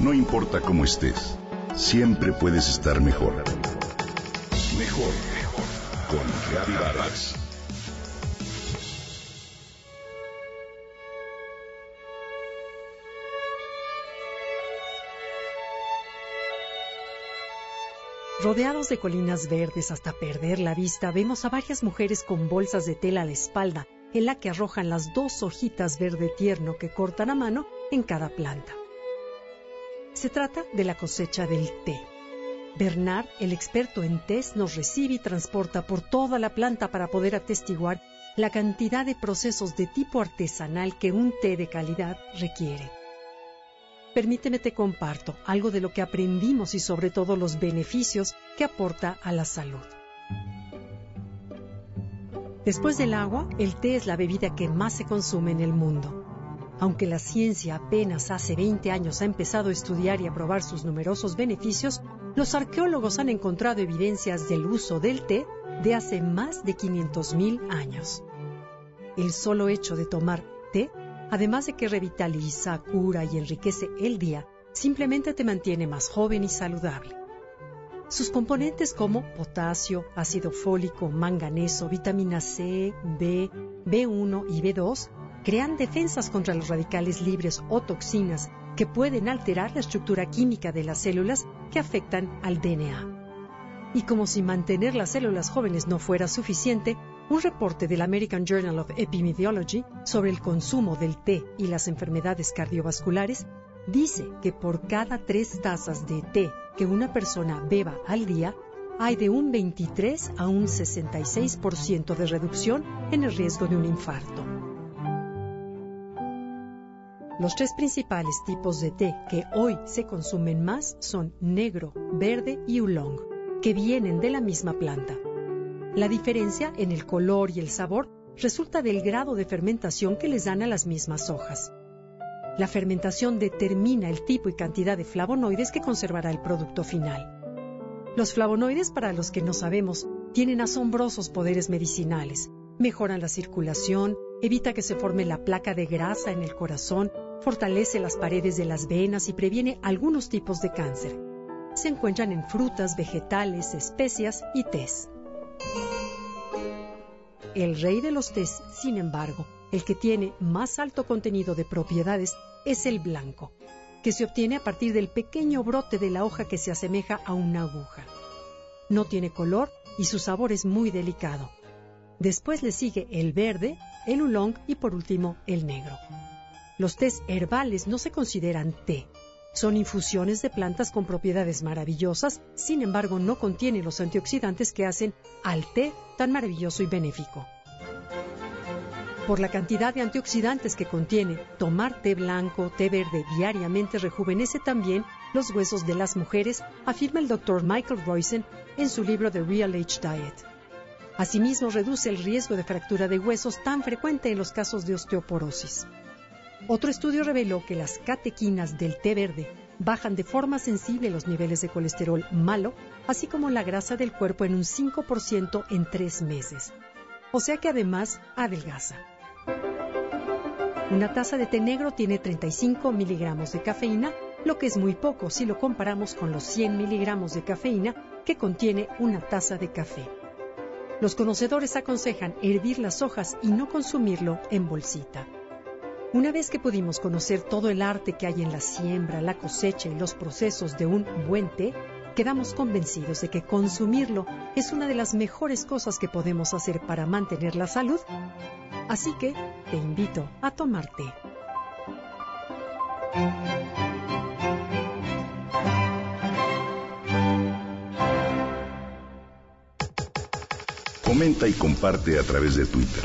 No importa cómo estés, siempre puedes estar mejor. Mejor, mejor. Con Vargas. Rodeados de colinas verdes hasta perder la vista, vemos a varias mujeres con bolsas de tela a la espalda, en la que arrojan las dos hojitas verde tierno que cortan a mano en cada planta. Se trata de la cosecha del té. Bernard, el experto en tés, nos recibe y transporta por toda la planta para poder atestiguar la cantidad de procesos de tipo artesanal que un té de calidad requiere. Permíteme te comparto algo de lo que aprendimos y sobre todo los beneficios que aporta a la salud. Después del agua, el té es la bebida que más se consume en el mundo. Aunque la ciencia apenas hace 20 años ha empezado a estudiar y a probar sus numerosos beneficios, los arqueólogos han encontrado evidencias del uso del té de hace más de 500.000 años. El solo hecho de tomar té además de que revitaliza, cura y enriquece el día, simplemente te mantiene más joven y saludable. Sus componentes como potasio, ácido fólico, manganeso, vitamina C, B, B1 y B2 crean defensas contra los radicales libres o toxinas que pueden alterar la estructura química de las células que afectan al DNA. Y como si mantener las células jóvenes no fuera suficiente, un reporte del American Journal of Epidemiology sobre el consumo del té y las enfermedades cardiovasculares dice que por cada tres tazas de té que una persona beba al día, hay de un 23 a un 66% de reducción en el riesgo de un infarto. Los tres principales tipos de té que hoy se consumen más son negro, verde y oolong, que vienen de la misma planta. La diferencia en el color y el sabor resulta del grado de fermentación que les dan a las mismas hojas. La fermentación determina el tipo y cantidad de flavonoides que conservará el producto final. Los flavonoides, para los que no sabemos, tienen asombrosos poderes medicinales. Mejoran la circulación, evita que se forme la placa de grasa en el corazón, fortalece las paredes de las venas y previene algunos tipos de cáncer. Se encuentran en frutas, vegetales, especias y tés. El rey de los tés, sin embargo, el que tiene más alto contenido de propiedades es el blanco, que se obtiene a partir del pequeño brote de la hoja que se asemeja a una aguja. No tiene color y su sabor es muy delicado. Después le sigue el verde, el oolong y por último el negro. Los tés herbales no se consideran té, son infusiones de plantas con propiedades maravillosas, sin embargo no contienen los antioxidantes que hacen al té tan maravilloso y benéfico. Por la cantidad de antioxidantes que contiene, tomar té blanco, té verde diariamente rejuvenece también los huesos de las mujeres, afirma el Dr. Michael Roysen en su libro The Real Age Diet. Asimismo, reduce el riesgo de fractura de huesos tan frecuente en los casos de osteoporosis. Otro estudio reveló que las catequinas del té verde bajan de forma sensible los niveles de colesterol malo, así como la grasa del cuerpo en un 5% en tres meses. O sea que además adelgaza. Una taza de té negro tiene 35 miligramos de cafeína, lo que es muy poco si lo comparamos con los 100 miligramos de cafeína que contiene una taza de café. Los conocedores aconsejan hervir las hojas y no consumirlo en bolsita. Una vez que pudimos conocer todo el arte que hay en la siembra, la cosecha y los procesos de un buen té, quedamos convencidos de que consumirlo es una de las mejores cosas que podemos hacer para mantener la salud. Así que te invito a tomar té. Comenta y comparte a través de Twitter.